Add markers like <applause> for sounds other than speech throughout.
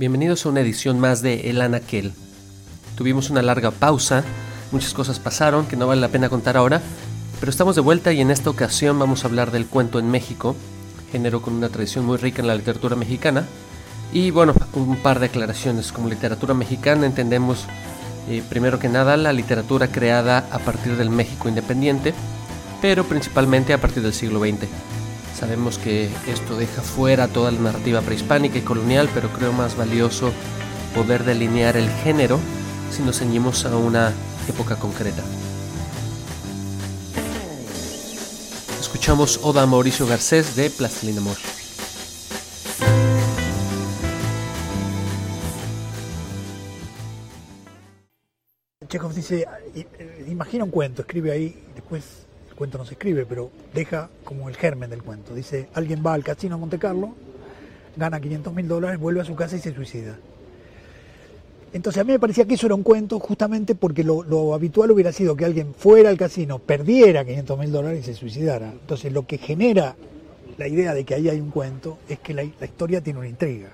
Bienvenidos a una edición más de El Anaquel. Tuvimos una larga pausa, muchas cosas pasaron que no vale la pena contar ahora, pero estamos de vuelta y en esta ocasión vamos a hablar del cuento en México, género con una tradición muy rica en la literatura mexicana. Y bueno, un par de aclaraciones. Como literatura mexicana entendemos eh, primero que nada la literatura creada a partir del México independiente, pero principalmente a partir del siglo XX. Sabemos que esto deja fuera toda la narrativa prehispánica y colonial, pero creo más valioso poder delinear el género si nos ceñimos a una época concreta. Escuchamos Oda Mauricio Garcés de Plastilina Amor. Chekhov dice, imagina un cuento, escribe ahí, después cuento no se escribe, pero deja como el germen del cuento. Dice, alguien va al casino de Monte Carlo, gana 500 mil dólares, vuelve a su casa y se suicida. Entonces a mí me parecía que eso era un cuento justamente porque lo, habitual hubiera sido que alguien fuera al casino, perdiera 500 mil dólares y se suicidara. Entonces lo que genera la idea de que ahí hay un cuento es que la, la historia tiene una intriga.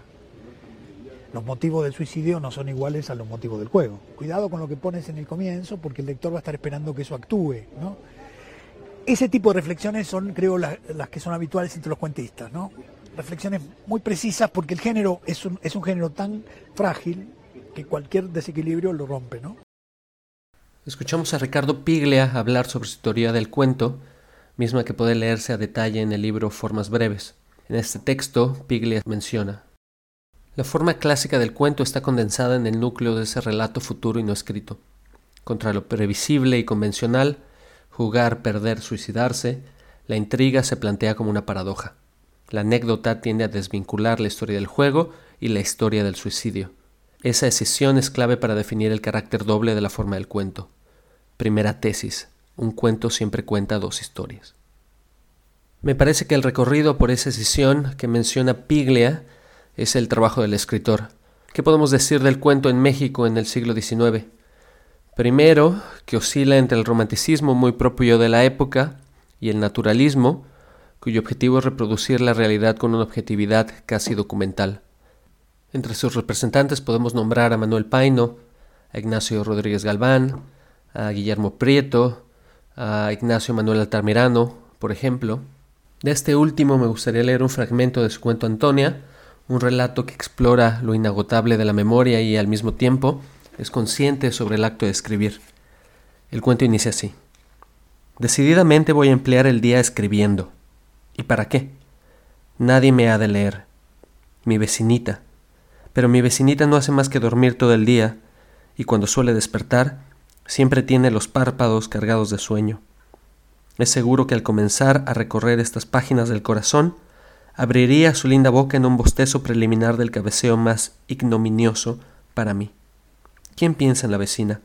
Los motivos del suicidio no son iguales a los motivos del juego. Cuidado con lo que pones en el comienzo porque el lector va a estar esperando que eso actúe, ¿no? Ese tipo de reflexiones son, creo, las, que son habituales entre los cuentistas, ¿no? Reflexiones muy precisas porque el género es un, es un género tan frágil que cualquier desequilibrio lo rompe, ¿no? Escuchamos a Ricardo Piglia hablar sobre su teoría del cuento, misma que puede leerse a detalle en el libro Formas Breves. En este texto, Piglia menciona La forma clásica del cuento está condensada en el núcleo de ese relato futuro y no escrito. Contra lo previsible y convencional, jugar, perder, suicidarse, la intriga se plantea como una paradoja. La anécdota tiende a desvincular la historia del juego y la historia del suicidio. Esa decisión es clave para definir el carácter doble de la forma del cuento. Primera tesis. Un cuento siempre cuenta dos historias. Me parece que el recorrido por esa decisión que menciona Piglia es el trabajo del escritor. ¿Qué podemos decir del cuento en México en el siglo XIX? Primero, que oscila entre el romanticismo muy propio de la época y el naturalismo, cuyo objetivo es reproducir la realidad con una objetividad casi documental. Entre sus representantes podemos nombrar a Manuel Paino, a Ignacio Rodríguez Galván, a Guillermo Prieto, a Ignacio Manuel Altamirano, por ejemplo. De este último me gustaría leer un fragmento de su cuento Antonia, un relato que explora lo inagotable de la memoria y al mismo tiempo es consciente sobre el acto de escribir. El cuento inicia así. Decididamente voy a emplear el día escribiendo. ¿Y para qué? Nadie me ha de leer. Mi vecinita. Pero mi vecinita no hace más que dormir todo el día, y cuando suele despertar, siempre tiene los párpados cargados de sueño. Es seguro que al comenzar a recorrer estas páginas del corazón, abriría su linda boca en un bostezo preliminar del cabeceo más ignominioso para mí. ¿Quién piensa en la vecina?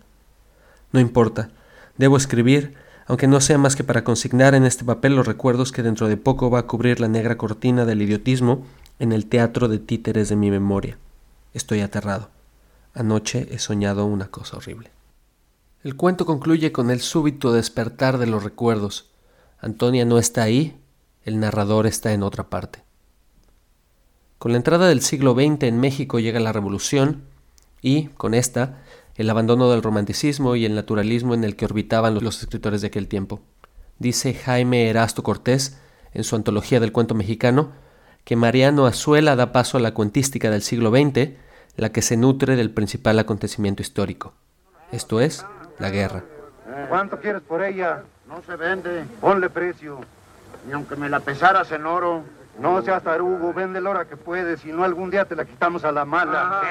No importa, debo escribir, aunque no sea más que para consignar en este papel los recuerdos que dentro de poco va a cubrir la negra cortina del idiotismo en el teatro de títeres de mi memoria. Estoy aterrado. Anoche he soñado una cosa horrible. El cuento concluye con el súbito despertar de los recuerdos. Antonia no está ahí, el narrador está en otra parte. Con la entrada del siglo XX en México llega la revolución y, con esta, el abandono del romanticismo y el naturalismo en el que orbitaban los escritores de aquel tiempo. Dice Jaime Erasto Cortés, en su antología del cuento mexicano, que Mariano Azuela da paso a la cuentística del siglo XX, la que se nutre del principal acontecimiento histórico, esto es, la guerra. ¿Cuánto quieres por ella? No se vende. Ponle precio. Ni aunque me la pesaras en oro. No seas tarugo, vende el hora que puedes, si no algún día te la quitamos a la mala.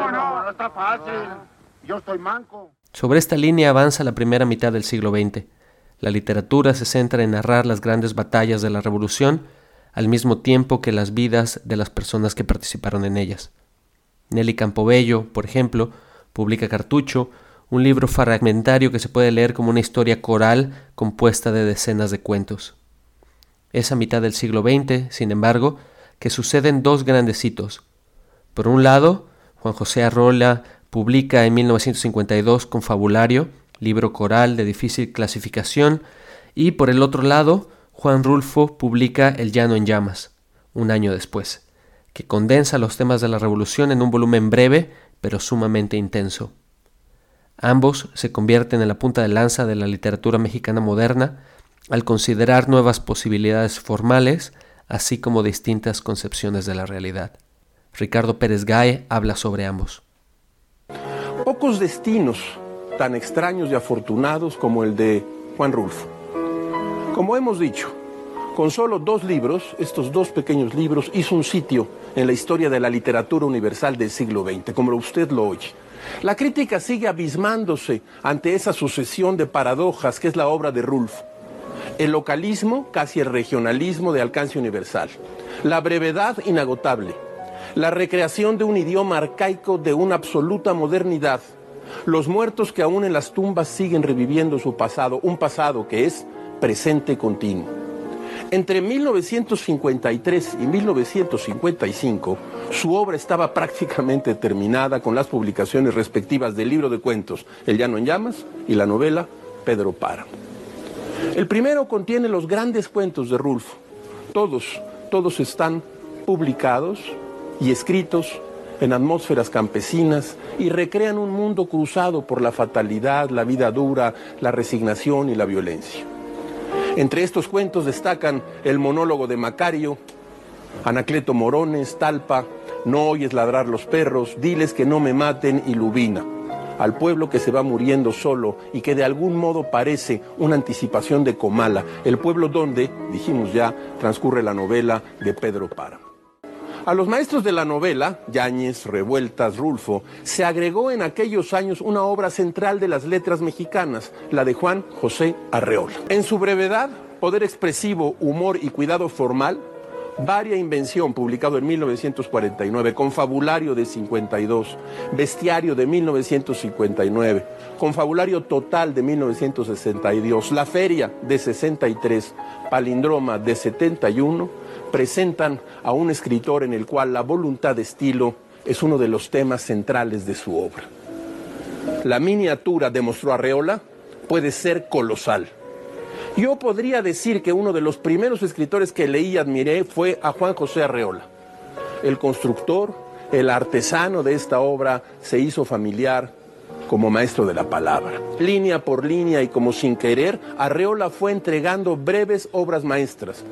no, no, no está fácil. Yo estoy manco. Sobre esta línea avanza la primera mitad del siglo XX. La literatura se centra en narrar las grandes batallas de la Revolución, al mismo tiempo que las vidas de las personas que participaron en ellas. Nelly Campobello, por ejemplo, publica Cartucho, un libro fragmentario que se puede leer como una historia coral compuesta de decenas de cuentos. Es a mitad del siglo XX, sin embargo, que suceden dos grandes hitos. Por un lado, Juan José Arrola publica en 1952 Confabulario, libro coral de difícil clasificación, y por el otro lado, Juan Rulfo publica El Llano en Llamas, un año después, que condensa los temas de la revolución en un volumen breve, pero sumamente intenso. Ambos se convierten en la punta de lanza de la literatura mexicana moderna al considerar nuevas posibilidades formales, así como distintas concepciones de la realidad. Ricardo Pérez Gae habla sobre ambos. Pocos destinos tan extraños y afortunados como el de Juan Rulfo. Como hemos dicho, con solo dos libros, estos dos pequeños libros, hizo un sitio en la historia de la literatura universal del siglo XX, como usted lo oye. La crítica sigue abismándose ante esa sucesión de paradojas que es la obra de Rulfo. El localismo, casi el regionalismo de alcance universal. La brevedad inagotable. La recreación de un idioma arcaico de una absoluta modernidad. Los muertos que aún en las tumbas siguen reviviendo su pasado, un pasado que es presente continuo. Entre 1953 y 1955, su obra estaba prácticamente terminada con las publicaciones respectivas del libro de cuentos El Llano en Llamas y la novela Pedro Para. El primero contiene los grandes cuentos de Rulfo. Todos, todos están publicados y escritos en atmósferas campesinas y recrean un mundo cruzado por la fatalidad, la vida dura, la resignación y la violencia. Entre estos cuentos destacan el monólogo de Macario, Anacleto Morones, Talpa, No oyes ladrar los perros, Diles que no me maten y Lubina, al pueblo que se va muriendo solo y que de algún modo parece una anticipación de Comala, el pueblo donde, dijimos ya, transcurre la novela de Pedro Para. A los maestros de la novela, Yáñez, Revueltas, Rulfo, se agregó en aquellos años una obra central de las letras mexicanas, la de Juan José Arreola. En su brevedad, poder expresivo, humor y cuidado formal, Varia Invención, publicado en 1949, Confabulario de 52, Bestiario de 1959, Confabulario Total de 1962, La Feria de 63, Palindroma de 71, presentan a un escritor en el cual la voluntad de estilo es uno de los temas centrales de su obra. La miniatura, demostró Arreola, puede ser colosal. Yo podría decir que uno de los primeros escritores que leí y admiré fue a Juan José Arreola. El constructor, el artesano de esta obra se hizo familiar como maestro de la palabra. Línea por línea y como sin querer, Arreola fue entregando breves obras maestras.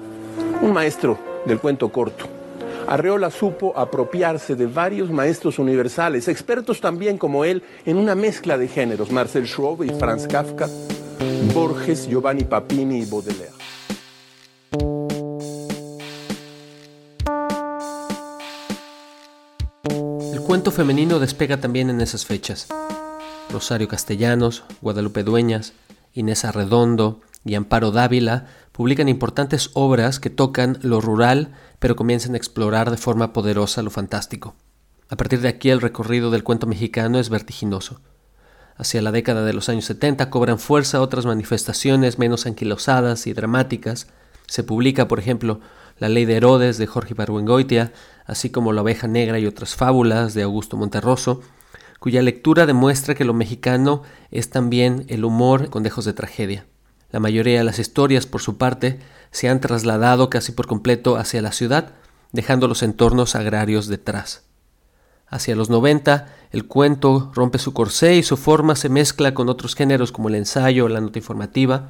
Un maestro del cuento corto. Arreola supo apropiarse de varios maestros universales, expertos también como él en una mezcla de géneros, Marcel Schrobe y Franz Kafka, Borges, Giovanni Papini y Baudelaire. El cuento femenino despega también en esas fechas. Rosario Castellanos, Guadalupe Dueñas, Inés Arredondo y Amparo Dávila publican importantes obras que tocan lo rural, pero comienzan a explorar de forma poderosa lo fantástico. A partir de aquí el recorrido del cuento mexicano es vertiginoso. Hacia la década de los años 70 cobran fuerza otras manifestaciones menos anquilosadas y dramáticas. Se publica, por ejemplo, La ley de Herodes de Jorge Barbuengoitia, así como La oveja negra y otras fábulas de Augusto Monterroso, cuya lectura demuestra que lo mexicano es también el humor con dejos de tragedia. La mayoría de las historias, por su parte, se han trasladado casi por completo hacia la ciudad, dejando los entornos agrarios detrás. Hacia los 90, el cuento rompe su corsé y su forma se mezcla con otros géneros como el ensayo o la nota informativa.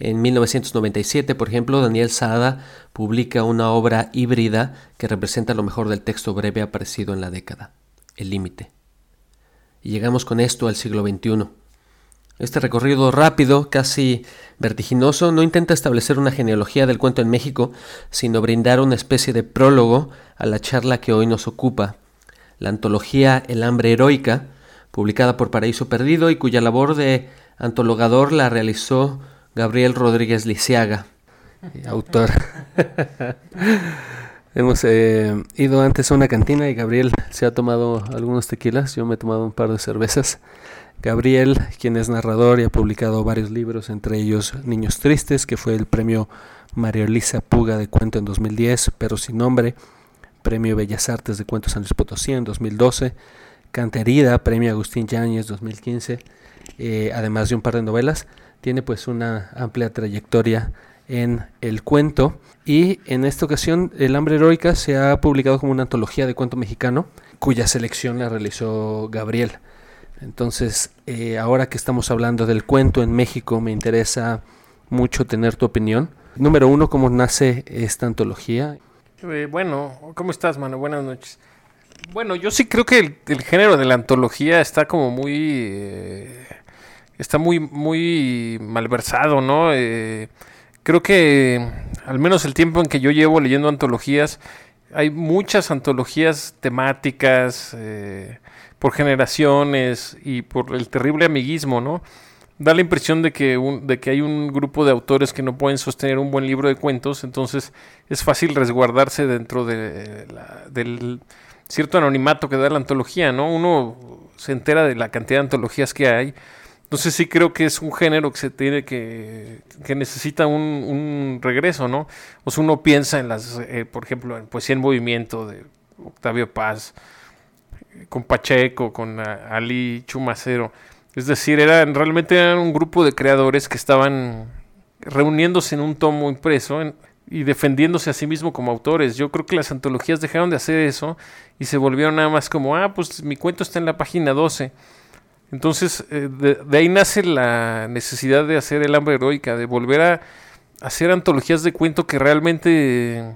En 1997, por ejemplo, Daniel Saada publica una obra híbrida que representa lo mejor del texto breve aparecido en la década, El Límite. Y llegamos con esto al siglo XXI. Este recorrido rápido, casi vertiginoso, no intenta establecer una genealogía del cuento en México, sino brindar una especie de prólogo a la charla que hoy nos ocupa, la antología El hambre heroica, publicada por Paraíso Perdido y cuya labor de antologador la realizó Gabriel Rodríguez Lisiaga, autor <laughs> Hemos eh, ido antes a una cantina y Gabriel se ha tomado algunos tequilas, yo me he tomado un par de cervezas. Gabriel, quien es narrador y ha publicado varios libros, entre ellos Niños Tristes, que fue el premio María Elisa Puga de cuento en 2010, Pero sin nombre, premio Bellas Artes de Cuentos San Luis Potosí en 2012, Canterida, premio Agustín Yáñez 2015, eh, además de un par de novelas. Tiene pues una amplia trayectoria en el cuento y en esta ocasión El hambre heroica se ha publicado como una antología de cuento mexicano cuya selección la realizó Gabriel. Entonces, eh, ahora que estamos hablando del cuento en México, me interesa mucho tener tu opinión. Número uno, ¿cómo nace esta antología? Eh, bueno, ¿cómo estás, mano? Buenas noches. Bueno, yo sí creo que el, género de la antología está como muy... Eh, está muy, muy malversado, ¿no? creo que al menos el tiempo en que yo llevo leyendo antologías, hay muchas antologías temáticas eh, por generaciones y por el terrible amiguismo, ¿no? Da la impresión de que, de que hay un grupo de autores que no pueden sostener un buen libro de cuentos, entonces es fácil resguardarse dentro de del cierto anonimato que da la antología, ¿no? Uno se entera de la cantidad de antologías que hay entonces sí creo que es un género que se tiene que, que necesita un, regreso, ¿no? O sea, uno piensa en las, eh, por ejemplo, en Poesía en Movimiento de Octavio Paz, con Pacheco, con Ali Chumacero. Es decir, eran, realmente eran un grupo de creadores que estaban reuniéndose en un tomo impreso y defendiéndose a sí mismo como autores. Yo creo que las antologías dejaron de hacer eso y se volvieron nada más como, ah, pues mi cuento está en la página 12 entonces, eh, de, ahí nace la necesidad de hacer el hambre heroica, de volver a hacer antologías de cuento que realmente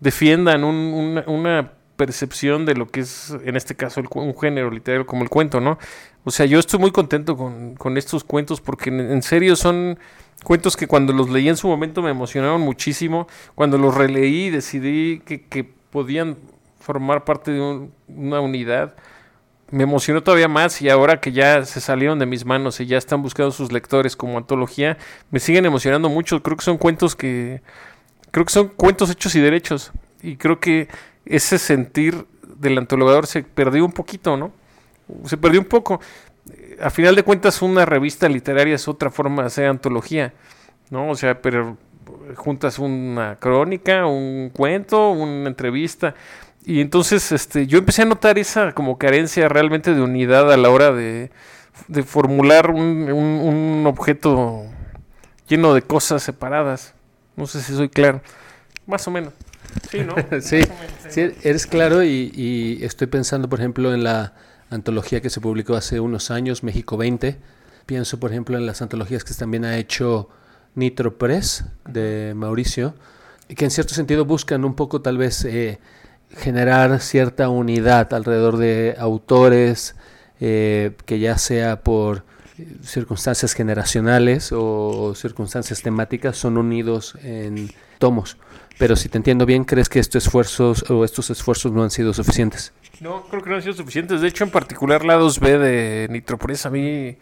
defiendan una, percepción de lo que es, en este caso, un género literario como el cuento, ¿no? O sea, yo estoy muy contento con, estos cuentos porque en, serio son cuentos que cuando los leí en su momento me emocionaron muchísimo. Cuando los releí decidí que, que podían formar parte de una unidad me emocionó todavía más y ahora que ya se salieron de mis manos y ya están buscando sus lectores como antología, me siguen emocionando mucho. Creo que son cuentos que creo que son cuentos hechos y derechos y creo que ese sentir del antologador se perdió un poquito, ¿no? Se perdió un poco. A final de cuentas una revista literaria es otra forma de hacer antología, ¿no? O sea, pero juntas una crónica, un cuento, una entrevista y entonces este, yo empecé a notar esa como carencia realmente de unidad a la hora de, formular un, objeto lleno de cosas separadas. No sé si soy claro. Más o menos. Sí, ¿no? <laughs> sí, sí, eres claro y, y, estoy pensando, por ejemplo, en la antología que se publicó hace unos años, México 20. Pienso, por ejemplo, en las antologías que también ha hecho Nitro Press de Mauricio, que en cierto sentido buscan un poco tal vez... Eh, generar cierta unidad alrededor de autores, eh, que ya sea por circunstancias generacionales o circunstancias temáticas, son unidos en tomos. Pero si te entiendo bien, ¿crees que estos esfuerzos o estos esfuerzos no han sido suficientes? No, creo que no han sido suficientes. De hecho, en particular la 2B de Nitropress a mí,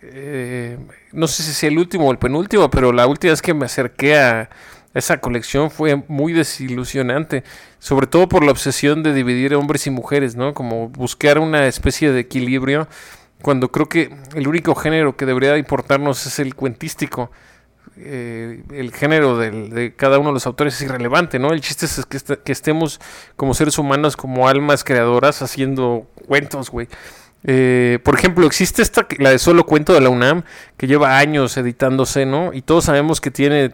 eh, no sé si es el último o el penúltimo, pero la última vez que me acerqué a esa colección fue muy desilusionante, sobre todo por la obsesión de dividir hombres y mujeres, ¿no? Como buscar una especie de equilibrio, cuando creo que el único género que debería importarnos es el cuentístico. Eh, el género de cada uno de los autores es irrelevante, ¿no? El chiste es que, que estemos como seres humanos, como almas creadoras, haciendo cuentos, güey. Eh, por ejemplo, existe esta, la de Solo Cuento de la UNAM, que lleva años editándose, ¿no? Y todos sabemos que tiene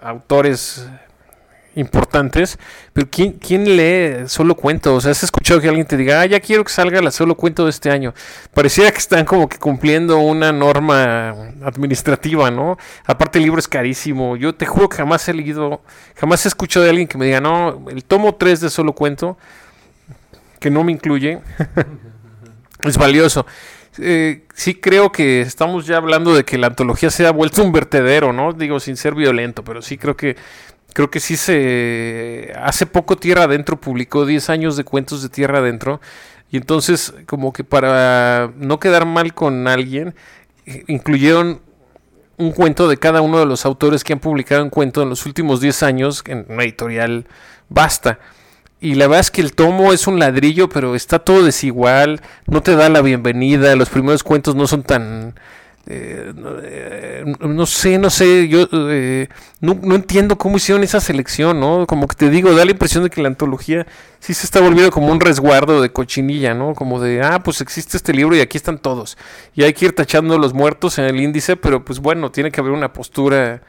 autores importantes, pero ¿quién, ¿quién lee solo cuento? O sea, ¿has escuchado que alguien te diga, ah, ya quiero que salga la solo cuento de este año? Pareciera que están como que cumpliendo una norma administrativa, ¿no? Aparte el libro es carísimo. Yo te juro que jamás he leído, jamás he escuchado de alguien que me diga, no, el tomo 3 de solo cuento, que no me incluye, <laughs> es valioso. Eh, sí creo que estamos ya hablando de que la antología se ha vuelto un vertedero, ¿no? Digo, sin ser violento, pero sí creo que creo que sí se hace poco Tierra Adentro publicó 10 años de cuentos de Tierra Adentro y entonces como que para no quedar mal con alguien incluyeron un cuento de cada uno de los autores que han publicado un cuento en los últimos 10 años en una editorial basta. Y la verdad es que el tomo es un ladrillo, pero está todo desigual, no te da la bienvenida, los primeros cuentos no son tan... Eh, no, sé, no sé, yo eh, no, no, entiendo cómo hicieron esa selección, ¿no? Como que te digo, da la impresión de que la antología sí se está volviendo como un resguardo de cochinilla, ¿no? Como de, ah, pues existe este libro y aquí están todos. Y hay que ir tachando los muertos en el índice, pero pues bueno, tiene que haber una postura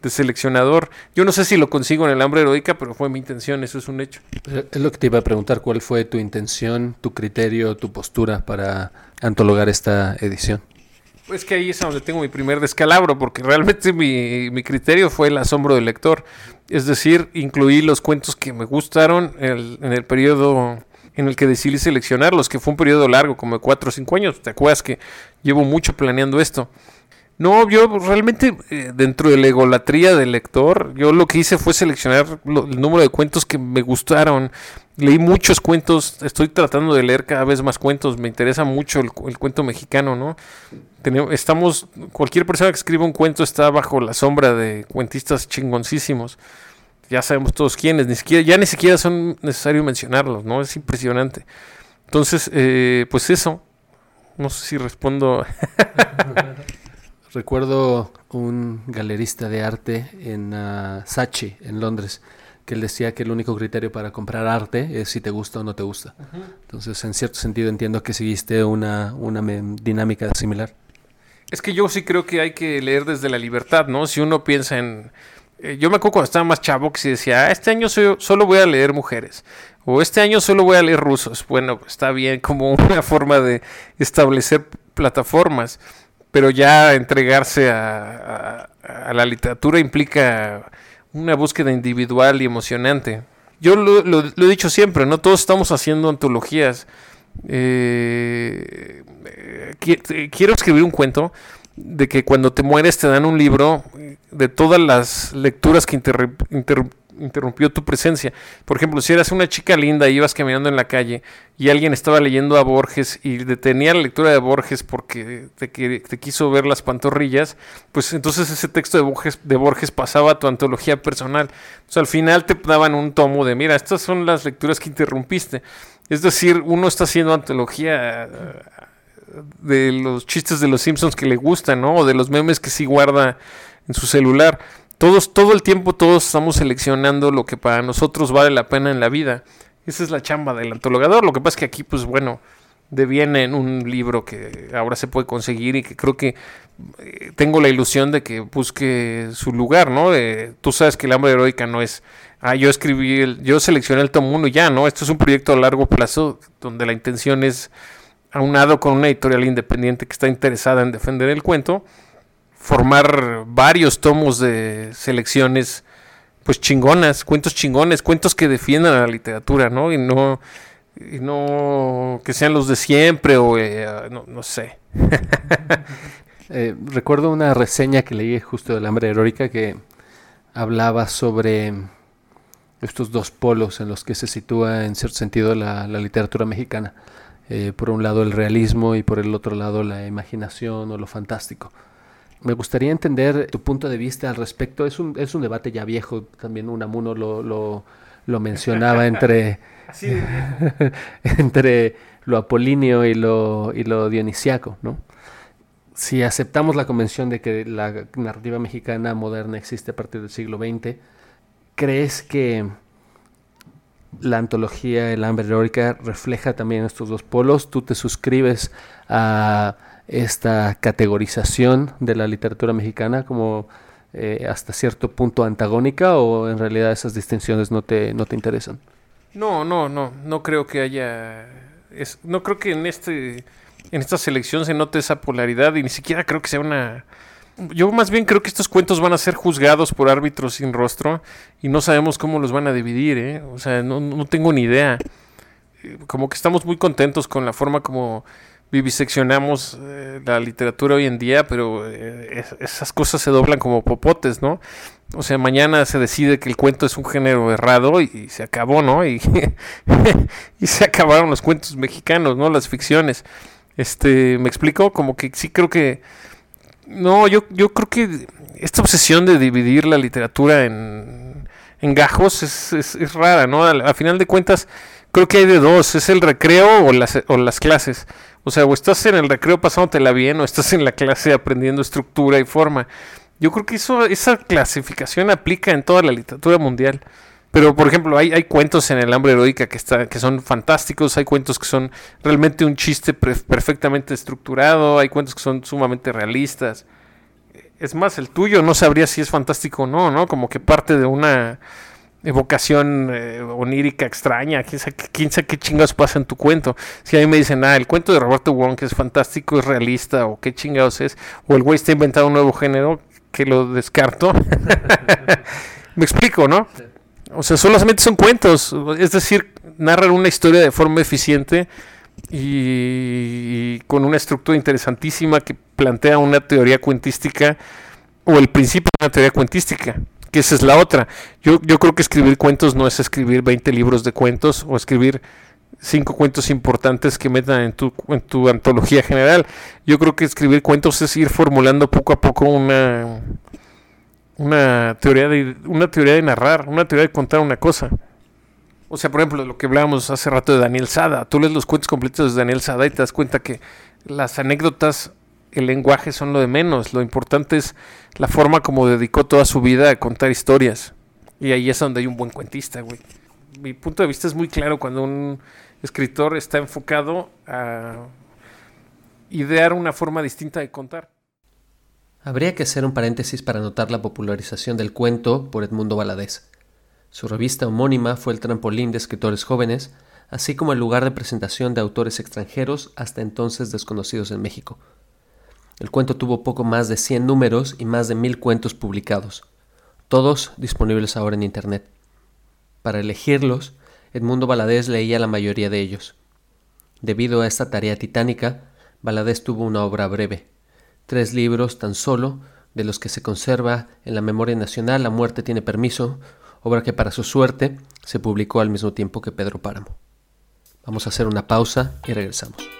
de seleccionador. Yo no sé si lo consigo en el hambre heroica, pero fue mi intención, eso es un hecho. Es lo que te iba a preguntar, ¿cuál fue tu intención, tu criterio, tu postura para antologar esta edición? Pues que ahí es donde tengo mi primer descalabro, porque realmente mi, mi criterio fue el asombro del lector. Es decir, incluí los cuentos que me gustaron en el periodo en el que decidí seleccionarlos, que fue un periodo largo, como de 4 o 5 años. ¿Te acuerdas que llevo mucho planeando esto? No, yo realmente eh, dentro de la egolatría del lector, yo lo que hice fue seleccionar el número de cuentos que me gustaron. Leí muchos cuentos, estoy tratando de leer cada vez más cuentos, me interesa mucho el, cuento mexicano, ¿no? Estamos, cualquier persona que escriba un cuento está bajo la sombra de cuentistas chingoncísimos. Ya sabemos todos quiénes, ni siquiera, ya ni siquiera son necesario mencionarlos, ¿no? Es impresionante. Entonces, eh, pues eso. No sé si respondo. <laughs> Recuerdo un galerista de arte en uh, Sachi, en Londres, que él decía que el único criterio para comprar arte es si te gusta o no te gusta. Entonces, en cierto sentido, entiendo que seguiste una, una dinámica similar. Es que yo sí creo que hay que leer desde la libertad, ¿no? Si uno piensa en... Eh, yo me acuerdo cuando estaba más chavo que se decía, ah, este año solo voy a leer mujeres, o este año solo voy a leer rusos. Bueno, está bien como <laughs> una forma de establecer plataformas pero ya entregarse a, la literatura implica una búsqueda individual y emocionante. Yo lo, he dicho siempre, no todos estamos haciendo antologías. Eh, eh, quiero escribir un cuento de que cuando te mueres te dan un libro de todas las lecturas que interrumpió tu presencia. Por ejemplo, si eras una chica linda y ibas caminando en la calle y alguien estaba leyendo a Borges y detenía la lectura de Borges porque te, quiso ver las pantorrillas, pues entonces ese texto de Borges, de Borges pasaba a tu antología personal. Al final te daban un tomo de, mira, estas son las lecturas que interrumpiste. Es decir, uno está haciendo antología eh, de los chistes de los Simpsons que le gustan, ¿no? O de los memes que sí guarda en su celular. Todos, todo el tiempo, todos estamos seleccionando lo que para nosotros vale la pena en la vida. Esa es la chamba del antologador. Lo que pasa es que aquí, pues bueno, deviene en un libro que ahora se puede conseguir y que creo que eh, tengo la ilusión de que busque su lugar, ¿no? tú sabes que el hambre heroica no es, ah, yo escribí, el, yo seleccioné el tomo 1 y ya, ¿no? Esto es un proyecto a largo plazo donde la intención es, aunado con una editorial independiente que está interesada en defender el cuento, formar varios tomos de selecciones pues chingonas, cuentos chingones, cuentos que defiendan a la literatura, ¿no? Y no y no que sean los de siempre o eh, no, sé. <laughs> Eh, recuerdo una reseña que leí justo de la hambre heroica que hablaba sobre estos dos polos en los que se sitúa en cierto sentido la, literatura mexicana. Eh, por un lado el realismo y por el otro lado la imaginación o lo fantástico. Me gustaría entender tu punto de vista al respecto. Es un, es un debate ya viejo, también Unamuno lo, lo, lo mencionaba entre, <laughs> <laughs> entre lo apolíneo y lo, y lo dionisiaco. ¿no? Si aceptamos la convención de que la narrativa mexicana moderna existe a partir del siglo XX, ¿crees que la antología El hambre heroica refleja también estos dos polos? ¿Tú te suscribes a esta categorización de la literatura mexicana como eh, hasta cierto punto antagónica o en realidad esas distinciones no te, no te interesan? No, no, no, no creo que haya... No creo que en, este, en esta selección se note esa polaridad y ni siquiera creo que sea una... Yo más bien creo que estos cuentos van a ser juzgados por árbitros sin rostro y no sabemos cómo los van a dividir, ¿eh? O sea, no, no tengo ni idea. Como que estamos muy contentos con la forma como viviseccionamos eh, la literatura hoy en día, pero eh, esas cosas se doblan como popotes, ¿no? O sea, mañana se decide que el cuento es un género errado y, se acabó, ¿no? Y, <laughs> y, se acabaron los cuentos mexicanos, ¿no? Las ficciones. Este, ¿me explico? Como que sí creo que No, yo, yo creo que esta obsesión de dividir la literatura en, en gajos es, es, rara, ¿no? Al, final de cuentas, creo que hay de dos, es el recreo o las, o las clases. O sea, o estás en el recreo pasándotela bien o estás en la clase aprendiendo estructura y forma. Yo creo que eso, esa clasificación aplica en toda la literatura mundial. Pero, por ejemplo, hay, hay cuentos en el hambre heroica que, está, que son fantásticos, hay cuentos que son realmente un chiste perfectamente estructurado, hay cuentos que son sumamente realistas. Es más, el tuyo no sabría si es fantástico o no, ¿no? Como que parte de una evocación eh, onírica extraña, quién sabe, quién sabe qué chingados pasa en tu cuento. Si a mí me dicen, ah, el cuento de Roberto Wong que es fantástico, es realista, o qué chingados es, o el güey está inventando un nuevo género, que lo descarto. <laughs> me explico, ¿no? O sea, solamente son cuentos, es decir, narran una historia de forma eficiente y, con una estructura interesantísima que plantea una teoría cuentística o el principio de una teoría cuentística que esa es la otra. Yo, yo creo que escribir cuentos no es escribir 20 libros de cuentos o escribir cinco cuentos importantes que metan en tu, en tu antología general. Yo creo que escribir cuentos es ir formulando poco a poco una, una, teoría, de, una teoría de narrar, una teoría de contar una cosa. O sea, por ejemplo, lo que hablábamos hace rato de Daniel Sada. Tú lees los cuentos completos de Daniel Sada y te das cuenta que las anécdotas el lenguaje son lo de menos. Lo importante es la forma como dedicó toda su vida a contar historias. Y ahí es donde hay un buen cuentista, güey. Mi punto de vista es muy claro cuando un escritor está enfocado a idear una forma distinta de contar. Habría que hacer un paréntesis para notar la popularización del cuento por Edmundo Valadez. Su revista homónima fue el trampolín de escritores jóvenes, así como el lugar de presentación de autores extranjeros hasta entonces desconocidos en México. El cuento tuvo poco más de 100 números y más de mil cuentos publicados, todos disponibles ahora en Internet. Para elegirlos, Edmundo Valadez leía la mayoría de ellos. Debido a esta tarea titánica, Valadez tuvo una obra breve, tres libros tan solo, de los que se conserva en la memoria nacional La muerte tiene permiso, obra que para su suerte se publicó al mismo tiempo que Pedro Páramo. Vamos a hacer una pausa y regresamos.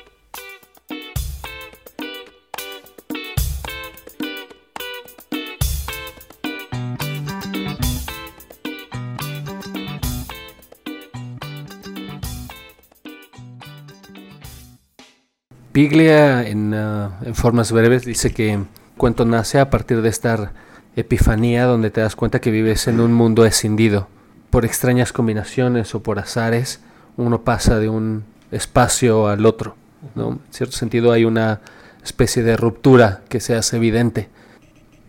Piglia, en, uh, en, formas breves, dice que cuento nace a partir de esta epifanía donde te das cuenta que vives en un mundo escindido. Por extrañas combinaciones o por azares, uno pasa de un espacio al otro. ¿no? En cierto sentido hay una especie de ruptura que se hace evidente.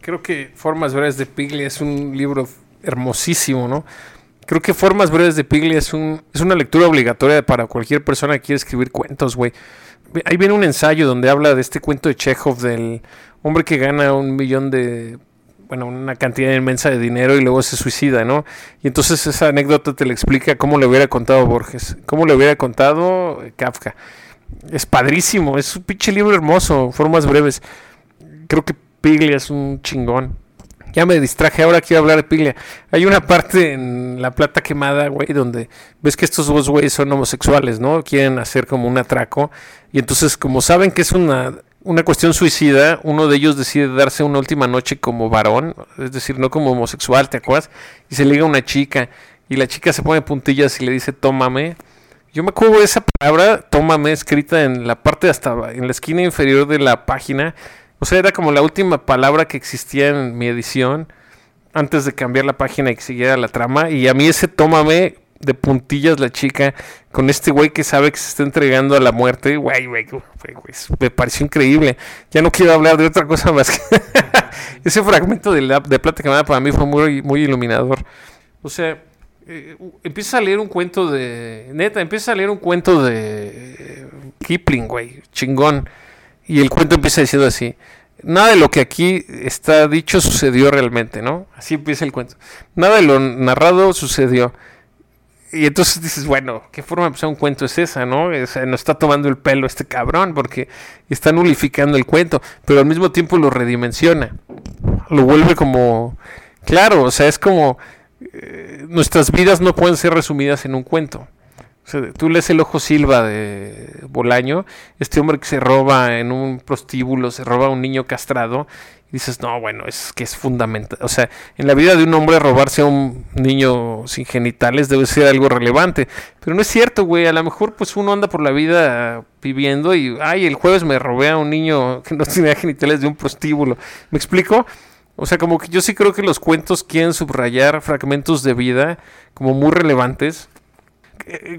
Creo que Formas Breves de Piglia es un libro hermosísimo, ¿no? Creo que Formas Breves de Piglia es, un, es una lectura obligatoria para cualquier persona que quiere escribir cuentos, güey ahí viene un ensayo donde habla de este cuento de Chekhov del hombre que gana un millón de bueno, una cantidad inmensa de dinero y luego se suicida, ¿no? Y entonces esa anécdota te la explica cómo le hubiera contado Borges, cómo le hubiera contado Kafka. Es padrísimo, es un pinche libro hermoso, formas breves. Creo que Piglia es un chingón. Ya me distraje, ahora quiero hablar de Piglia. Hay una parte en La Plata Quemada, güey, donde ves que estos dos güeyes son homosexuales, ¿no? Quieren hacer como un atraco. Y entonces, como saben que es una, una cuestión suicida, uno de ellos decide darse una última noche como varón, es decir, no como homosexual, ¿te acuerdas? Y se liga a una chica. Y la chica se pone puntillas y le dice, tómame. Yo me acuerdo de esa palabra, tómame, escrita en la parte hasta en la esquina inferior de la página o sea, era como la última palabra que existía en mi edición antes de cambiar la página y que siguiera la trama. Y a mí ese tómame de puntillas la chica con este güey que sabe que se está entregando a la muerte. Güey, güey, me pareció increíble. Ya no quiero hablar de otra cosa más que <laughs> ese fragmento de, la, de Plata Quemada para mí fue muy, muy iluminador. O sea, eh, empieza a leer un cuento de... Neta, empieza a leer un cuento de eh, Kipling, güey, chingón. Y el cuento empieza diciendo así. Nada de lo que aquí está dicho sucedió realmente, ¿no? Así empieza el cuento. Nada de lo narrado sucedió. Y entonces dices, bueno, ¿qué forma de empezar un cuento es esa, no? O sea, no está tomando el pelo este cabrón porque está nulificando el cuento, pero al mismo tiempo lo redimensiona. Lo vuelve como... Claro, o sea, es como... Eh, nuestras vidas no pueden ser resumidas en un cuento. O tú lees El Ojo Silva de Bolaño, este hombre que se roba en un prostíbulo, se roba a un niño castrado, y dices, no, bueno, es que es fundamental. O sea, en la vida de un hombre robarse a un niño sin genitales debe ser algo relevante. Pero no es cierto, güey. A lo mejor pues uno anda por la vida viviendo y, ay, el jueves me robé a un niño que no tenía genitales de un prostíbulo. ¿Me explico? O sea, como que yo sí creo que los cuentos quieren subrayar fragmentos de vida como muy relevantes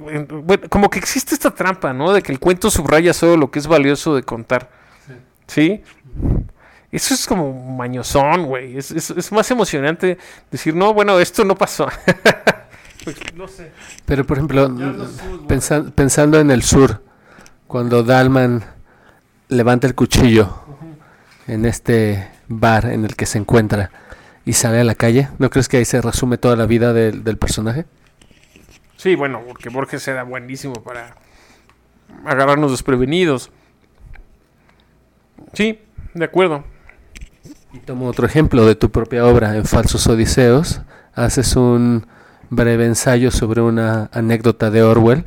bueno, como que existe esta trampa, ¿no? De que el cuento subraya solo lo que es valioso de contar. ¿Sí? Eso es como mañosón, güey. Es, más emocionante decir, no, bueno, esto no pasó. <laughs> Pues, no sé. Pero, por ejemplo, pensando en el sur, cuando Dalman levanta el cuchillo en este bar en el que se encuentra y sale a la calle, ¿no crees que ahí se resume toda la vida del personaje? Sí, bueno, porque Borges era buenísimo para agarrarnos desprevenidos. Sí, de acuerdo. Y tomo otro ejemplo de tu propia obra, en Falsos Odiseos. Haces un breve ensayo sobre una anécdota de Orwell,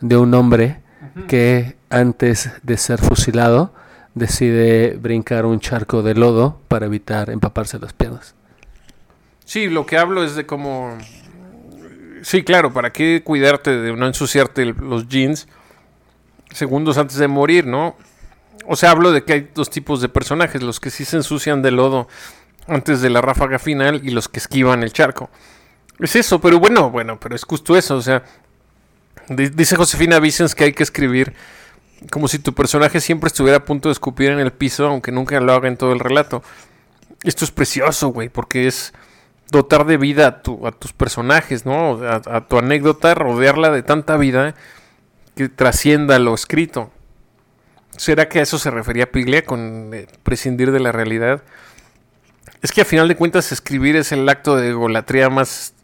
de un hombre que antes de ser fusilado decide brincar un charco de lodo para evitar empaparse las piernas. Sí, lo que hablo es de cómo Sí, claro, ¿para qué cuidarte de no ensuciarte los jeans segundos antes de morir, no? O sea, hablo de que hay dos tipos de personajes, los que sí se ensucian de lodo antes de la ráfaga final y los que esquivan el charco. Es eso, pero bueno, bueno, pero es justo eso, o sea, dice Josefina Vicens que hay que escribir como si tu personaje siempre estuviera a punto de escupir en el piso, aunque nunca lo haga en todo el relato. Esto es precioso, güey, porque es dotar de vida a, tu, a tus personajes, ¿no? A, tu anécdota, rodearla de tanta vida que trascienda lo escrito. ¿Será que a eso se refería Piglia con eh, prescindir de la realidad? Es que a final de cuentas escribir es el acto de golatría más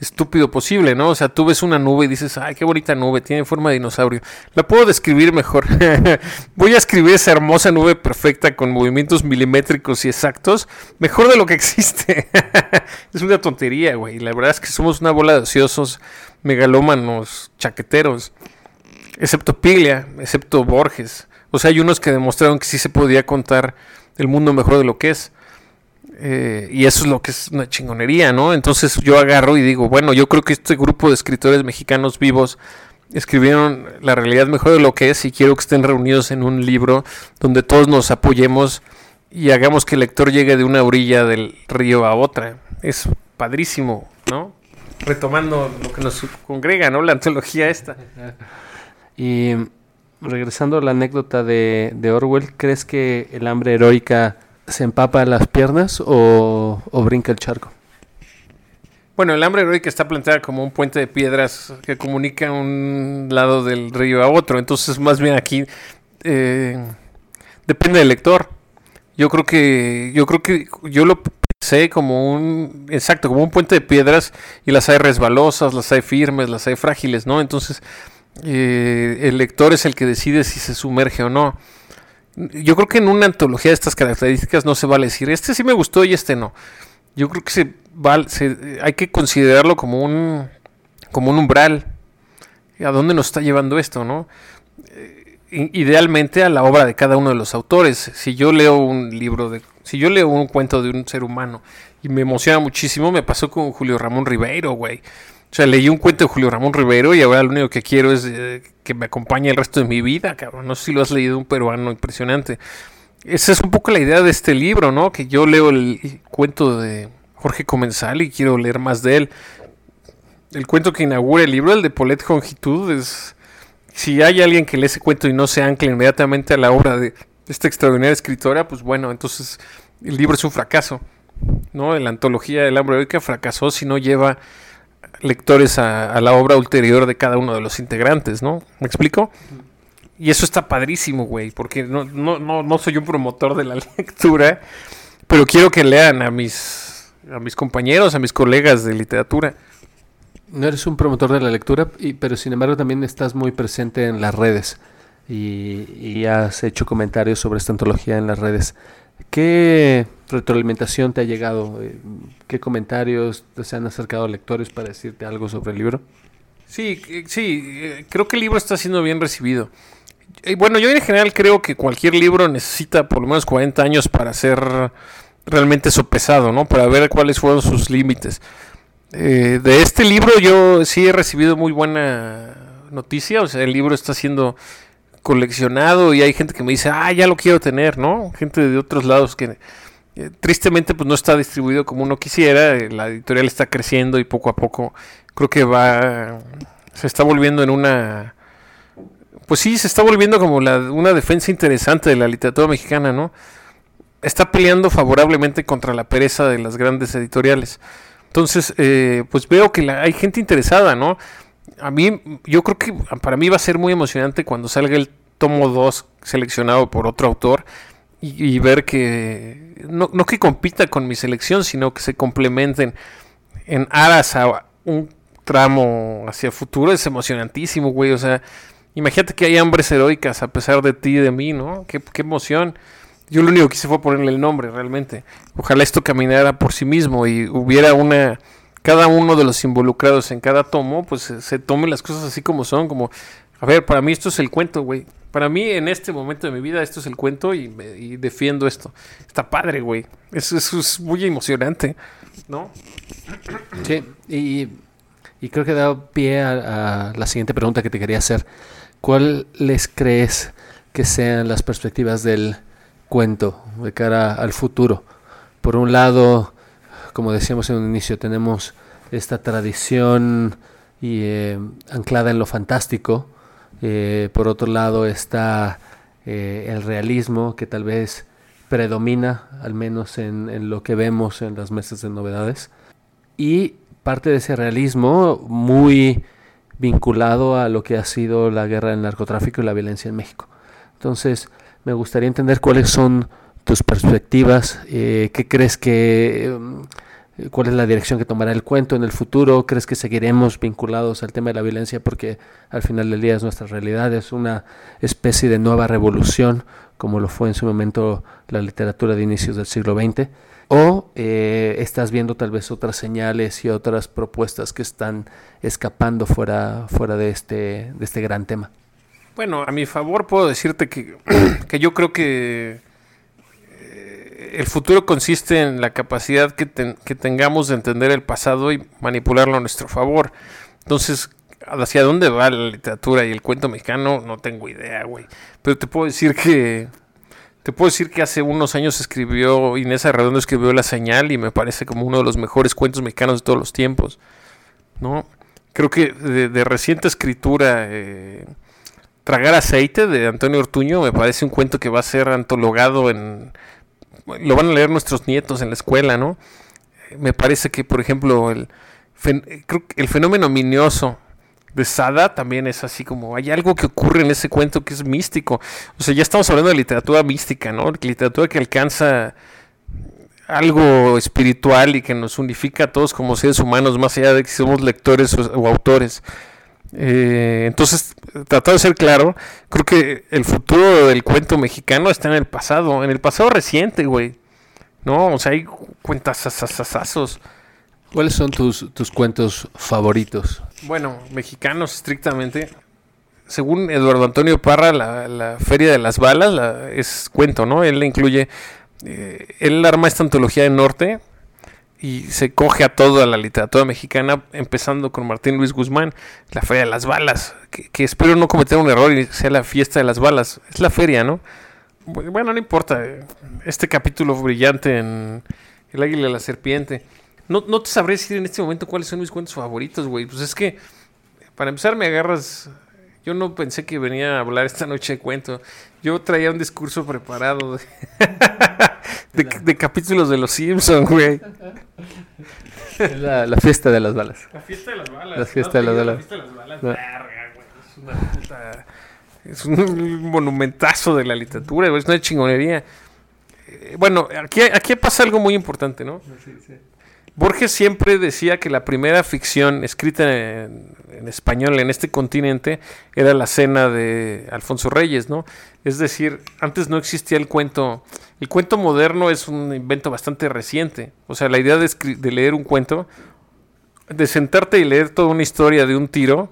estúpido posible, ¿no? O sea, tú ves una nube y dices, ay, qué bonita nube, tiene forma de dinosaurio. La puedo describir mejor. <laughs> Voy a escribir esa hermosa nube perfecta con movimientos milimétricos y exactos, mejor de lo que existe. <laughs> es una tontería, güey. La verdad es que somos una bola de ociosos, megalómanos, chaqueteros. Excepto Piglia, excepto Borges. O sea, hay unos que demostraron que sí se podía contar el mundo mejor de lo que es. Eh, y eso es lo que es una chingonería, ¿no? Entonces yo agarro y digo, bueno, yo creo que este grupo de escritores mexicanos vivos escribieron la realidad mejor de lo que es y quiero que estén reunidos en un libro donde todos nos apoyemos y hagamos que el lector llegue de una orilla del río a otra. Es padrísimo, ¿no? Retomando lo que nos congrega, ¿no? La antología esta. <laughs> Y regresando a la anécdota de, de Orwell, ¿crees que el hambre heroica se empapa las piernas o, brinca el charco? Bueno, el hambre heroica está planteada como un puente de piedras que comunica un lado del río a otro. Entonces, más bien aquí eh, depende del lector. Yo creo que yo creo que yo lo pensé como un exacto, como un puente de piedras y las hay resbalosas, las hay firmes, las hay frágiles, ¿no? Entonces, eh, el lector es el que decide si se sumerge o no yo creo que en una antología de estas características no se vale decir, este sí me gustó y este no. Yo creo que se, se hay que considerarlo como un, como un umbral. ¿A dónde nos está llevando esto, no? Eh, idealmente a la obra de cada uno de los autores. Si yo leo un libro de, si yo leo un cuento de un ser humano y me emociona muchísimo, me pasó con Julio Ramón Ribeiro, güey. O sea, leí un cuento de Julio Ramón Rivero y ahora lo único que quiero es eh, que me acompañe el resto de mi vida, cabrón. No sé si lo has leído, un peruano impresionante. Esa es un poco la idea de este libro, ¿no? Que yo leo el cuento de Jorge Comensal y quiero leer más de él. El cuento que inaugura el libro, el de Paulette Longitud, es... Si hay alguien que lee ese cuento y no se ancla inmediatamente a la obra de esta extraordinaria escritora, pues bueno, entonces el libro es un fracaso, ¿no? La antología del hambre heroica fracasó si no lleva lectores a, la obra ulterior de cada uno de los integrantes, ¿no? ¿Me explico? Y eso está padrísimo, güey, porque no, no, no, no soy un promotor de la <laughs> lectura, pero quiero que lean a mis, a mis compañeros, a mis colegas de literatura. No eres un promotor de la lectura, y, pero sin embargo también estás muy presente en las redes y, y has hecho comentarios sobre esta antología en las redes. ¿Qué retroalimentación te ha llegado? Eh, ¿Qué comentarios se han acercado lectores para decirte algo sobre el libro? Sí, eh, sí, eh, creo que el libro está siendo bien recibido. Bueno, yo en general creo que cualquier libro necesita por lo menos 40 años para ser realmente sopesado, ¿no? Para ver cuáles fueron sus límites. de este libro yo sí he recibido muy buena noticia, o sea, el libro está siendo coleccionado y hay gente que me dice, ah, ya lo quiero tener, ¿no? Gente de otros lados que tristemente pues no está distribuido como uno quisiera, la editorial está creciendo y poco a poco creo que va, se está volviendo en una, pues sí, se está volviendo como la, una defensa interesante de la literatura mexicana, ¿no? Está peleando favorablemente contra la pereza de las grandes editoriales. Entonces, eh, pues veo que hay gente interesada, ¿no? A mí, yo creo que para mí va a ser muy emocionante cuando salga el tomo 2 seleccionado por otro autor y, ver que, no, no que compita con mi selección, sino que se complementen en aras a un tramo hacia el futuro es emocionantísimo, güey. O sea, imagínate que hay hambres heroicas a pesar de ti y de mí, ¿no? Qué, emoción. Yo lo único que hice fue ponerle el nombre, realmente. Ojalá esto caminara por sí mismo y hubiera una... Cada uno de los involucrados en cada tomo, pues se, tome las cosas así como son, como... A ver, para mí esto es el cuento, güey. Para mí, en este momento de mi vida, esto es el cuento y, defiendo esto. Está padre, güey. Eso, es muy emocionante, ¿no? <clears throat> Sí, y creo que dado pie a, la siguiente pregunta que te quería hacer. ¿Cuáles crees que sean las perspectivas del cuento de cara al futuro? Por un lado, como decíamos en un inicio, tenemos esta tradición y, eh, anclada en lo fantástico. Eh, por otro lado está eh, el realismo que tal vez predomina, al menos en, lo que vemos en las mesas de novedades. Y parte de ese realismo muy vinculado a lo que ha sido la guerra del narcotráfico y la violencia en México. Entonces, me gustaría entender cuáles son tus perspectivas, eh, qué crees que, cuál es la dirección que tomará el cuento en el futuro, crees que seguiremos vinculados al tema de la violencia porque al final del día es nuestra realidad, es una especie de nueva revolución como lo fue en su momento la literatura de inicios del siglo XX o eh, estás viendo tal vez otras señales y otras propuestas que están escapando fuera, fuera de, este, de este gran tema. Bueno, a mi favor puedo decirte que, <clears throat> yo creo que eh, el futuro consiste en la capacidad que, tengamos de entender el pasado y manipularlo a nuestro favor. Entonces, hacia dónde va la literatura y el cuento mexicano, no tengo idea, güey. Pero te puedo decir que te puedo decir que hace unos años escribió, Inés Arredondo escribió La Señal y me parece como uno de los mejores cuentos mexicanos de todos los tiempos. ¿no? Creo que de, reciente escritura, eh, Tragar Aceite de Antonio Ortuño me parece un cuento que va a ser antologado en... Lo van a leer nuestros nietos en la escuela, ¿no? Me parece que, por ejemplo, el, el fenómeno minioso de Sada también es así como hay algo que ocurre en ese cuento que es místico. O sea, ya estamos hablando de literatura mística, ¿no? Literatura que alcanza algo espiritual y que nos unifica a todos como seres humanos, más allá de que somos lectores o, autores. Eh, entonces, tratado de ser claro, creo que el futuro del cuento mexicano está en el pasado, en el pasado reciente, güey. ¿No? O sea, hay cuentas. ¿Cuáles son tus, tus cuentos favoritos? Bueno, mexicanos estrictamente. Según Eduardo Antonio Parra, la, Feria de las Balas es cuento, ¿no? Él incluye, eh, él arma esta antología de norte y se coge a toda la literatura mexicana, empezando con Martín Luis Guzmán, la Feria de las Balas, que, espero no cometer un error y sea la fiesta de las balas. Es la feria, ¿no? Bueno, no importa. Este capítulo brillante en El Águila y la Serpiente no, no te sabré decir en este momento cuáles son mis cuentos favoritos, güey. Pues es que, para empezar, me agarras. Yo no pensé que venía a hablar esta noche de cuento. Yo traía un discurso preparado de, <laughs> capítulos de los Simpsons, güey. La, la, fiesta de las balas. La fiesta de las balas. La fiesta de las balas. La fiesta de las balas. Verga, güey. Es una puta. Es un monumentazo de la literatura, güey. Es una chingonería. Eh, bueno, aquí, aquí pasa algo muy importante, ¿no? Sí, sí. Borges siempre decía que la primera ficción escrita en, español en este continente era la cena de Alfonso Reyes, ¿no? Es decir, antes no existía el cuento. El cuento moderno es un invento bastante reciente. O sea, la idea de, de leer un cuento, de sentarte y leer toda una historia de un tiro,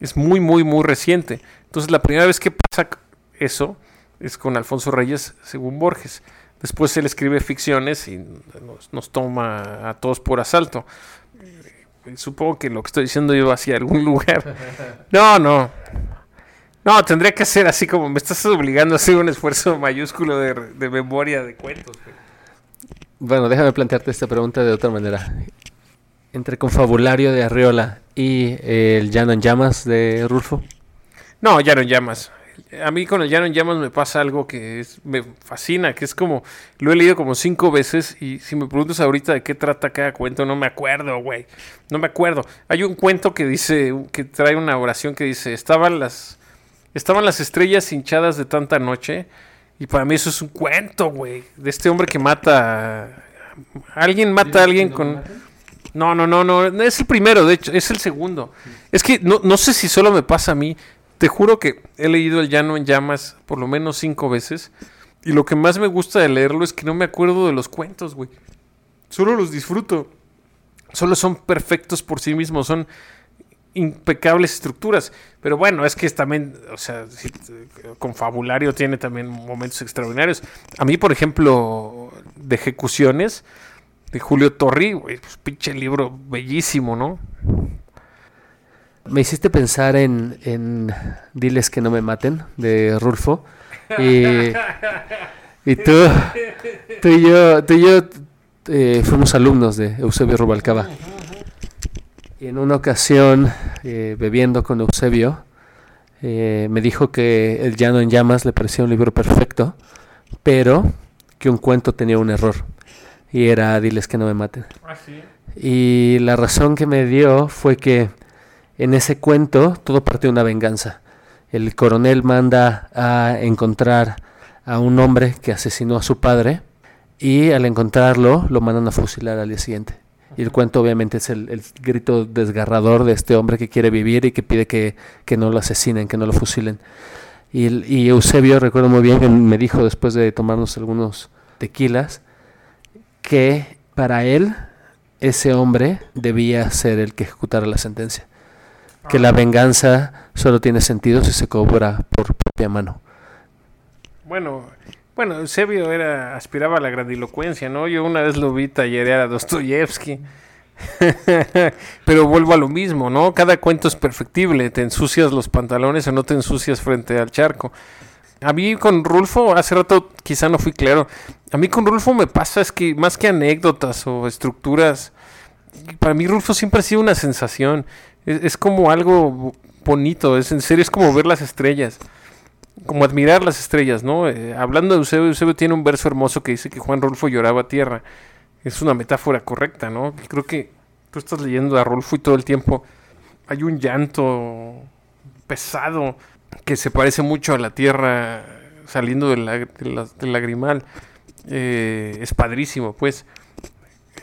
Es muy, muy, muy reciente. Entonces la primera vez que pasa eso es con Alfonso Reyes, según Borges. Después él escribe ficciones y nos, nos toma a todos por asalto. Supongo que lo que estoy diciendo yo hacia algún lugar. <laughs> No, no. No, tendría que ser así como me estás obligando a hacer un esfuerzo mayúsculo de, de memoria de cuentos. güey. Bueno, déjame plantearte esta pregunta de otra manera. Entre Confabulario de Arriola y eh, El Llano en Llamas de Rulfo. No, Llano en Llamas. A mí con el Llano en Llamas me pasa algo que es- me fascina, que es como, lo he leído como cinco veces y si me preguntas ahorita de qué trata cada cuento, no me acuerdo, güey. No me acuerdo. Hay un cuento que dice, que trae una oración que dice, estaban las, estaban las estrellas hinchadas de tanta noche y para mí eso es un cuento, güey. De este hombre que mata, alguien mata a alguien con... No, no, no, no es el primero, de hecho, es el segundo. Es que no, no sé si solo me pasa a mí. Te juro que he leído El Llano en Llamas por lo menos cinco veces. Y lo que más me gusta de leerlo es que no me acuerdo de los cuentos, güey. Solo los disfruto. Solo son perfectos por sí mismos, son impecables estructuras. Pero bueno, es que también, o sea, sí, con tiene también momentos extraordinarios. A mí, por ejemplo, de ejecuciones de Julio Torri, güey, pues pinche libro bellísimo, ¿no? Me hiciste pensar en, en Diles que no me maten de Rulfo. Y, y tú, tú y yo, tú y yo eh, fuimos alumnos de Eusebio Rubalcaba. Y en una ocasión, eh, bebiendo con Eusebio, eh, me dijo que El Llano en Llamas le parecía un libro perfecto, pero que un cuento tenía un error. Y era Diles que no me maten. Y la razón que me dio fue que en ese cuento todo parte de una venganza. El coronel manda a encontrar a un hombre que asesinó a su padre y al encontrarlo lo mandan a fusilar al día siguiente. Y el cuento obviamente es el, grito desgarrador de este hombre que quiere vivir y que pide que, que no lo asesinen, que no lo fusilen. Y, y Eusebio, recuerdo muy bien, que me dijo después de tomarnos algunos tequilas, que para él ese hombre debía ser el que ejecutara la sentencia. Que la venganza solo tiene sentido si se cobra por propia mano. Bueno, bueno, Eusebio era, aspiraba a la grandilocuencia, ¿no? Yo una vez lo vi tallerear a Dostoyevsky. <laughs> Pero vuelvo a lo mismo, ¿no? Cada cuento es perfectible. Te ensucias los pantalones o no te ensucias frente al charco. A mí con Rulfo, hace rato quizá no fui claro. A mí con Rulfo me pasa es que más que anécdotas o estructuras, para mí Rulfo siempre ha sido una sensación. Es, es como algo bonito, es en serio, es como ver las estrellas como admirar las estrellas, ¿no? Eh, hablando de Eusebio, Eusebio tiene un verso hermoso que dice que Juan Rolfo lloraba a tierra. Es una metáfora correcta, ¿no? Creo que tú estás leyendo a Rolfo y todo el tiempo hay un llanto pesado que se parece mucho a la tierra saliendo del, lag- de la- del lagrimal. Eh, es padrísimo, pues.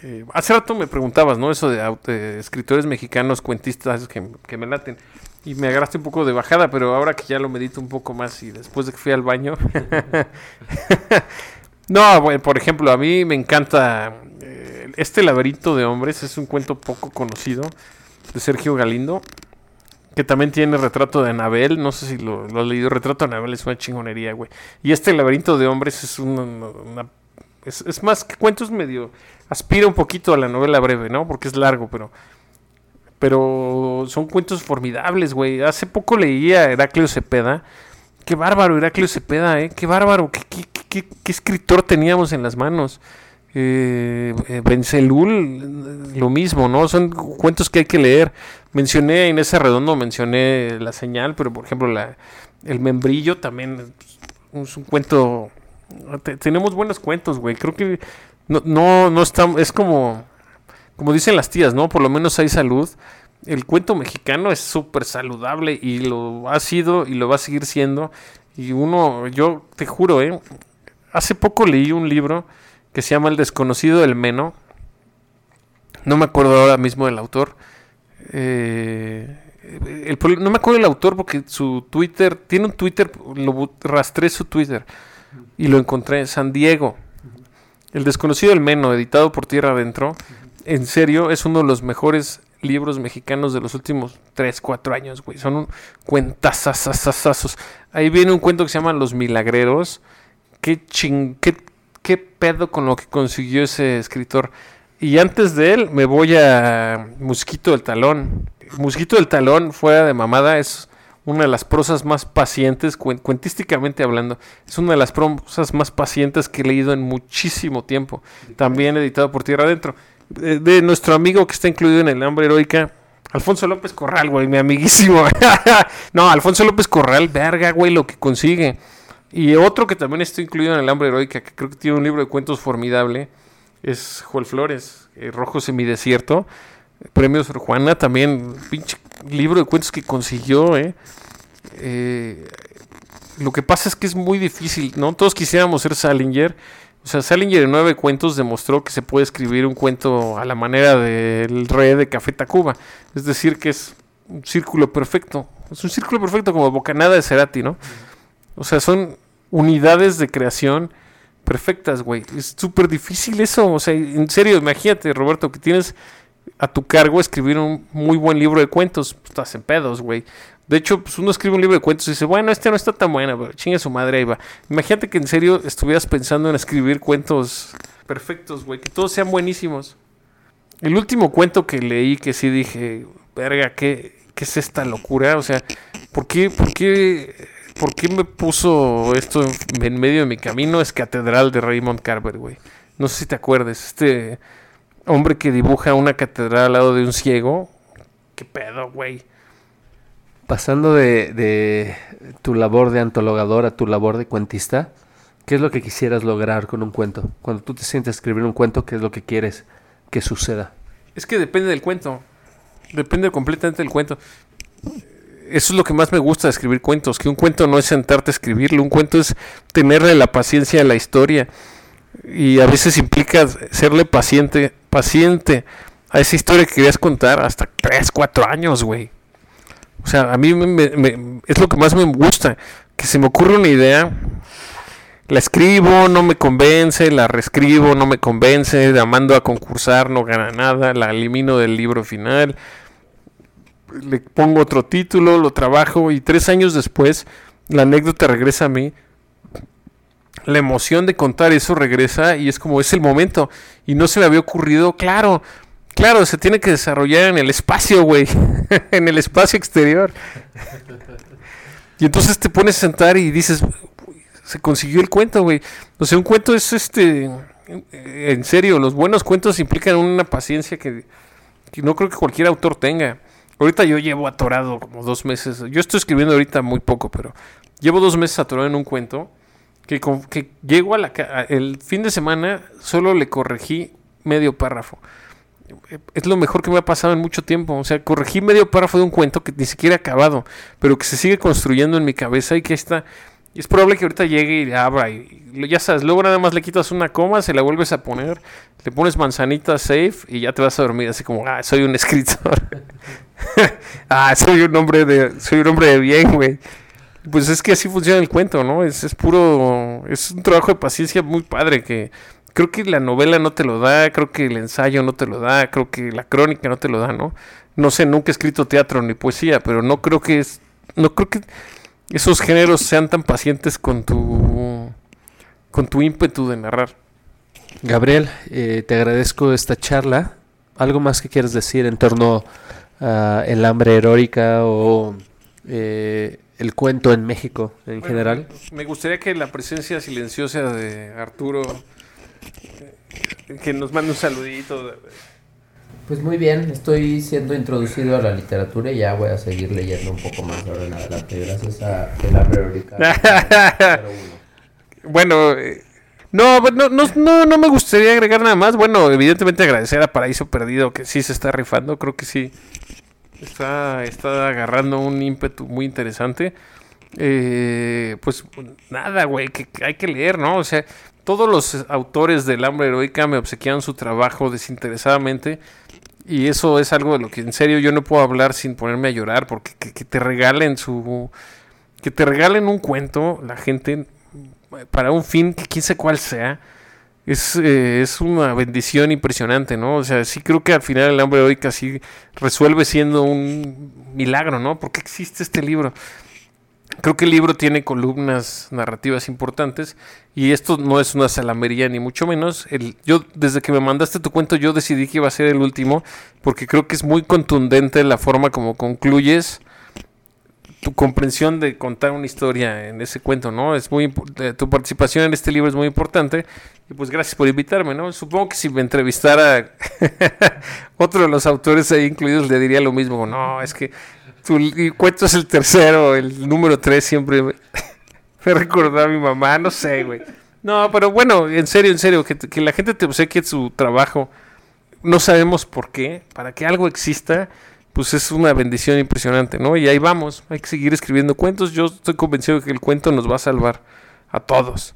Eh, hace rato me preguntabas, ¿no? Eso de, escritores mexicanos, cuentistas que, me laten. Y me agarraste un poco de bajada, pero ahora que ya lo medito un poco más y después de que fui al baño. <laughs> no, por ejemplo, a mí me encanta eh, Este laberinto de hombres. Es un cuento poco conocido de Sergio Galindo. Que también tiene retrato de Anabel. No sé si lo, lo has leído. Retrato de Anabel es una chingonería, güey. Y este laberinto de hombres es una. una- es, es más que cuentos medio. Aspira un poquito a la novela breve, ¿no? Porque es largo, pero. Pero son cuentos formidables, güey. Hace poco leía Heraclio Cepeda. Qué bárbaro, Heraclio Cepeda, ¿eh? Qué bárbaro. Qué, qué- qué- qué escritor teníamos en las manos. Eh, Bencelul, eh, lo mismo, ¿no? Son cuentos que hay que leer. Mencioné a Inés Arredondo, mencioné La Señal, pero por ejemplo, la, El Membrillo también es un cuento. Te- tenemos buenos cuentos, güey. Creo que no, no, estamos. Es como, como dicen las tías, ¿no? Por lo menos hay salud. El cuento mexicano es súper saludable y lo ha sido y lo va a seguir siendo. Y uno, yo te juro, ¿eh? Hace poco leí un libro que se llama El desconocido del Meno. No me acuerdo ahora mismo del autor. Eh, el no me acuerdo del autor porque su Twitter, tiene un Twitter, lo rastré su Twitter y lo encontré, San Diego. El desconocido del Meno, editado por Tierra Adentro. En serio, es uno de los mejores libros mexicanos de los últimos 3, 4 años, güey. Son un cuentazazazazazos. Ahí viene un cuento que se llama Los Milagreros. Qué ching... Qué, qué pedo con lo que consiguió ese escritor. Y antes de él me voy a Mosquito del Talón. Mosquito del Talón, fuera de mamada, es una de las prosas más pacientes, cuen- cuentísticamente hablando, es una de las prosas más pacientes que he leído en muchísimo tiempo. También editado por Tierra Adentro. De, de nuestro amigo que está incluido en El Hambre Heroica, Alfonso López Corral, güey, mi amiguísimo. <laughs> no, Alfonso López Corral, verga, güey, lo que consigue. Y otro que también está incluido en El Hambre Heroica, que creo que tiene un libro de cuentos formidable, es Joel Flores, eh, Rojo Semidesierto. Premios Sor Juana, también, pinche libro de cuentos que consiguió, ¿eh? Eh, lo que pasa es que es muy difícil, ¿no? Todos quisiéramos ser Salinger. O sea, Salinger en nueve cuentos demostró que se puede escribir un cuento a la manera del rey de Café Tacuba. Es decir, que es un círculo perfecto. Es un círculo perfecto como Bocanada de Cerati, ¿no? O sea, son unidades de creación perfectas, güey. Es súper difícil eso. O sea, en serio, imagínate, Roberto, que tienes a tu cargo escribir un muy buen libro de cuentos. Pues, estás en pedos, güey. De hecho, pues uno escribe un libro de cuentos y dice, bueno, este no está tan bueno, pero chinga su madre ahí va. Imagínate que en serio estuvieras pensando en escribir cuentos perfectos, güey, que todos sean buenísimos. El último cuento que leí que sí dije, verga, ¿qué, qué es esta locura? O sea, ¿por qué, por qué, por qué me puso esto en, medio de mi camino? Es Catedral de Raymond Carver, güey. No sé si te acuerdas, este hombre que dibuja una catedral al lado de un ciego. ¿Qué pedo, güey? Pasando de, de tu labor de antologador a tu labor de cuentista, ¿qué es lo que quisieras lograr con un cuento? Cuando tú te sientes a escribir un cuento, ¿qué es lo que quieres que suceda? Es que depende del cuento. Depende completamente del cuento. Eso es lo que más me gusta de escribir cuentos. Que un cuento no es sentarte a escribirlo. Un cuento es tenerle la paciencia a la historia. Y a veces implica serle paciente, paciente a esa historia que querías contar hasta 3, 4 años, güey. O sea, a mí me- es lo que más me gusta. Que se me ocurre una idea, la escribo, no me convence, la reescribo, no me convence, la mando a concursar, no gana nada, la elimino del libro final, le pongo otro título, lo trabajo y tres años después la anécdota regresa a mí. La emoción de contar eso regresa y es como es el momento y no se me había ocurrido, claro, claro, se tiene que desarrollar en el espacio, güey, <laughs> en el espacio exterior. Y entonces te pones a sentar y dices, se consiguió el cuento, güey. O sea, un cuento es este. En serio, los buenos cuentos implican una paciencia que, que no creo que cualquier autor tenga. Ahorita yo llevo atorado como dos meses. Yo estoy escribiendo ahorita muy poco, pero llevo dos meses atorado en un cuento que, que llego a la. El fin de semana solo le corregí medio párrafo. Es lo mejor que me ha pasado en mucho tiempo. O sea, corregí medio párrafo de un cuento que ni siquiera he acabado, pero que se sigue construyendo en mi cabeza y que está. Y es probable que ahorita llegue y abra y, y ya sabes, luego nada más le quitas una coma, se la vuelves a poner, le pones manzanita safe y ya te vas a dormir así como, ah, soy un escritor. <laughs> ah, soy un hombre de soy un hombre de bien, güey. Pues es que así funciona el cuento, ¿no? Es, es puro es un trabajo de paciencia muy padre que creo que la novela no te lo da, creo que el ensayo no te lo da, creo que la crónica no te lo da, ¿no? No sé, nunca he escrito teatro ni poesía, pero no creo que es no creo que esos géneros sean tan pacientes con tu con tu ímpetu de narrar. Gabriel, eh, te agradezco esta charla. ¿Algo más que quieres decir en torno a el hambre heroica o eh, el cuento en México en general? Me gustaría que la presencia silenciosa de Arturo que nos mande un saludito. Pues muy bien, estoy siendo introducido a la literatura y ya voy a seguir leyendo un poco más de ahora en adelante, gracias a <laughs> número uno. Bueno, eh, no, no, no, no, no me gustaría agregar nada más. Bueno, evidentemente agradecer a Paraíso Perdido que sí se está rifando, creo que sí. Está, está agarrando un ímpetu muy interesante. Eh, pues nada, güey, que, hay que leer, ¿no? O sea, todos los autores del hambre heroica me obsequiaron su trabajo desinteresadamente. Y eso es algo de lo que en serio yo no puedo hablar sin ponerme a llorar, porque que, que te regalen su. Que te regalen un cuento, la gente, para un fin que quién sé cuál sea, es, eh, es una bendición impresionante, ¿no? O sea, sí creo que al final el hambre hoy casi resuelve siendo un milagro, ¿no? ¿Por qué existe este libro? Creo que el libro tiene columnas narrativas importantes y esto no es una salamería ni mucho menos. El, yo desde que me mandaste tu cuento yo decidí que iba a ser el último porque creo que es muy contundente la forma como concluyes tu comprensión de contar una historia en ese cuento, ¿no? Es muy tu participación en este libro es muy importante y pues gracias por invitarme, ¿no? Supongo que si me entrevistara <laughs> otro de los autores ahí incluidos le diría lo mismo, no, es que tu cuento es el tercero, el número tres siempre me, <laughs> me recordó a mi mamá, no sé, güey. No, pero bueno, en serio, en serio, que, que la gente te obsequie su trabajo, no sabemos por qué, para que algo exista, pues es una bendición impresionante, ¿no? Y ahí vamos, hay que seguir escribiendo cuentos. Yo estoy convencido de que el cuento nos va a salvar a todos.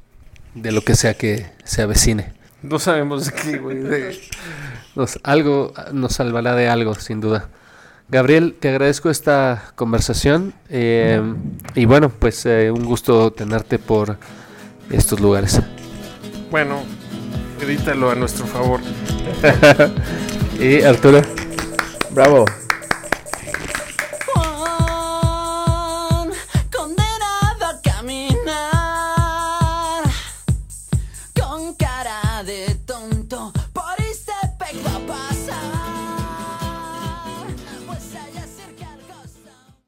De lo que sea que se avecine. No sabemos de qué, güey. de- <laughs> Nos- algo nos salvará de algo, sin duda. Gabriel, te agradezco esta conversación eh, y bueno, pues eh, un gusto tenerte por estos lugares. Bueno, edítalo a nuestro favor. <laughs> Y Arturo, Bravo.